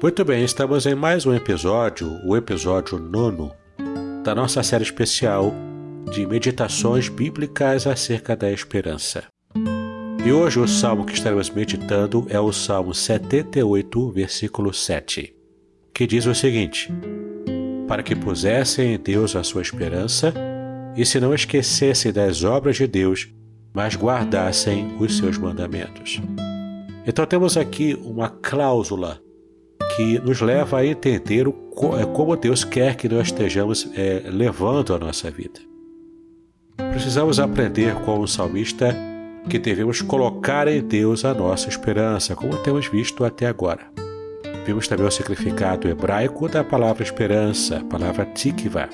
Muito bem, estamos em mais um episódio, o episódio nono, da nossa série especial de meditações bíblicas acerca da esperança. E hoje o salmo que estaremos meditando é o Salmo 78, versículo 7, que diz o seguinte: Para que pusessem em Deus a sua esperança, e se não esquecessem das obras de Deus, mas guardassem os seus mandamentos. Então temos aqui uma cláusula que nos leva a entender é, como Deus quer que nós estejamos é, levando a nossa vida. Precisamos aprender com o salmista que devemos colocar em Deus a nossa esperança, como temos visto até agora. Vimos também o significado hebraico da palavra esperança, palavra tikva,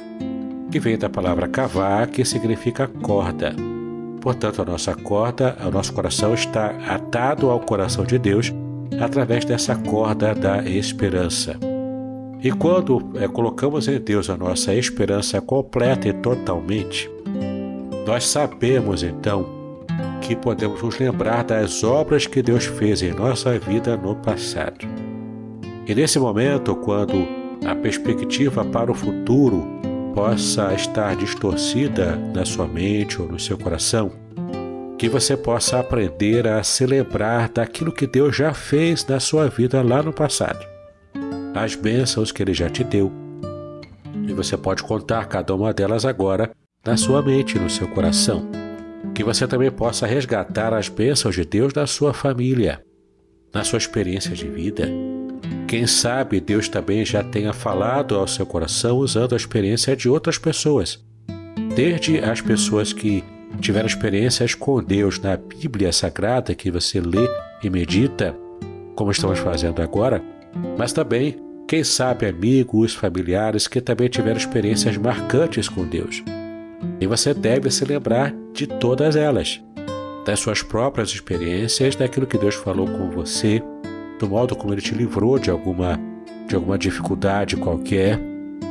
que vem da palavra kavá, que significa corda. Portanto, a nossa corda, o nosso coração está atado ao coração de Deus através dessa corda da esperança. E quando é, colocamos em Deus a nossa esperança completa e totalmente, nós sabemos então que podemos nos lembrar das obras que Deus fez em nossa vida no passado. E nesse momento, quando a perspectiva para o futuro possa estar distorcida na sua mente ou no seu coração, que você possa aprender a celebrar daquilo que Deus já fez na sua vida lá no passado, as bênçãos que Ele já te deu. E você pode contar cada uma delas agora na sua mente, no seu coração. Que você também possa resgatar as bênçãos de Deus na sua família, na sua experiência de vida. Quem sabe Deus também já tenha falado ao seu coração usando a experiência de outras pessoas, desde as pessoas que tiveram experiências com Deus na Bíblia Sagrada que você lê e medita, como estamos fazendo agora, mas também, quem sabe, amigos, familiares que também tiveram experiências marcantes com Deus. E você deve se lembrar de todas elas, das suas próprias experiências, daquilo que Deus falou com você, do modo como Ele te livrou de alguma, de alguma dificuldade qualquer.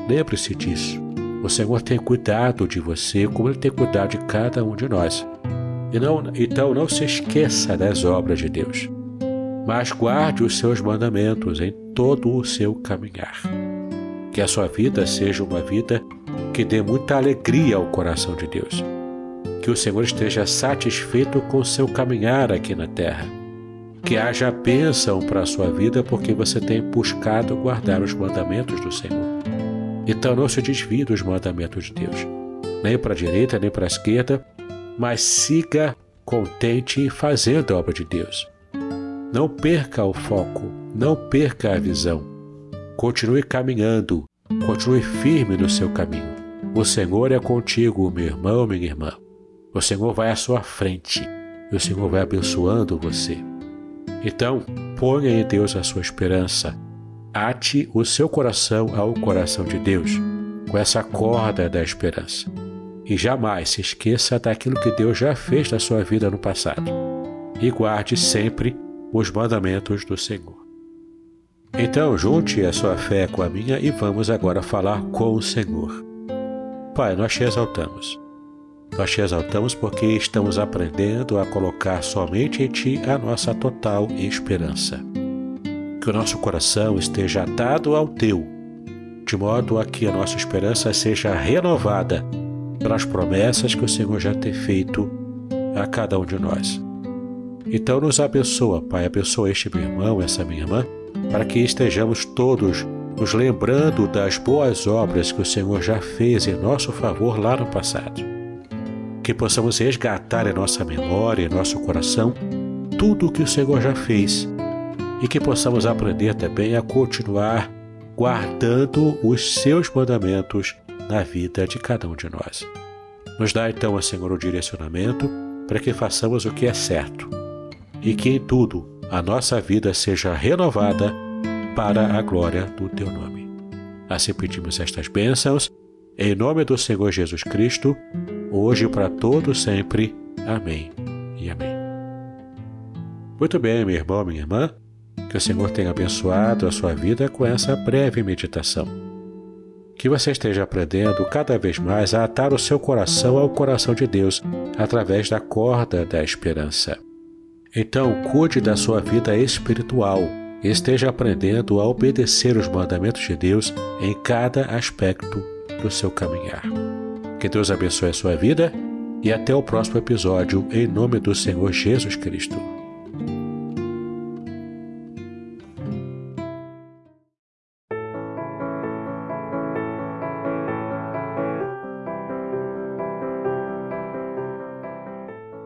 Lembre-se disso. O Senhor tem cuidado de você como Ele tem cuidado de cada um de nós. Não, então não se esqueça das obras de Deus, mas guarde os seus mandamentos em todo o seu caminhar. Que a sua vida seja uma vida que dê muita alegria ao coração de Deus. Que o Senhor esteja satisfeito com o seu caminhar aqui na terra. Que haja bênção para a sua vida porque você tem buscado guardar os mandamentos do Senhor. Então não se desvie dos mandamentos de Deus, nem para a direita, nem para a esquerda, mas siga contente fazendo a obra de Deus. Não perca o foco, não perca a visão. Continue caminhando, continue firme no seu caminho. O Senhor é contigo, meu irmão, minha irmã. O Senhor vai à sua frente e o Senhor vai abençoando você. Então, ponha em Deus a sua esperança ate o seu coração ao coração de Deus, com essa corda da esperança. E jamais se esqueça daquilo que Deus já fez na sua vida no passado. E guarde sempre os mandamentos do Senhor. Então, junte a sua fé com a minha e vamos agora falar com o Senhor. Pai, nós te exaltamos. Nós te exaltamos porque estamos aprendendo a colocar somente em Ti a nossa total esperança. Que o nosso coração esteja atado ao Teu, de modo a que a nossa esperança seja renovada pelas promessas que o Senhor já tem feito a cada um de nós. Então nos abençoa, Pai, abençoa este meu irmão, essa minha irmã, para que estejamos todos nos lembrando das boas obras que o Senhor já fez em nosso favor lá no passado. Que possamos resgatar em nossa memória, em nosso coração, tudo o que o Senhor já fez e que possamos aprender também a continuar guardando os seus mandamentos na vida de cada um de nós. Nos dá então, Senhor, o direcionamento para que façamos o que é certo e que em tudo a nossa vida seja renovada para a glória do teu nome. Assim pedimos estas bênçãos, em nome do Senhor Jesus Cristo, hoje e para todos sempre. Amém e amém. Muito bem, meu irmão, minha irmã, que o Senhor tenha abençoado a sua vida com essa breve meditação. Que você esteja aprendendo cada vez mais a atar o seu coração ao coração de Deus através da corda da esperança. Então, cuide da sua vida espiritual esteja aprendendo a obedecer os mandamentos de Deus em cada aspecto do seu caminhar. Que Deus abençoe a sua vida e até o próximo episódio, em nome do Senhor Jesus Cristo.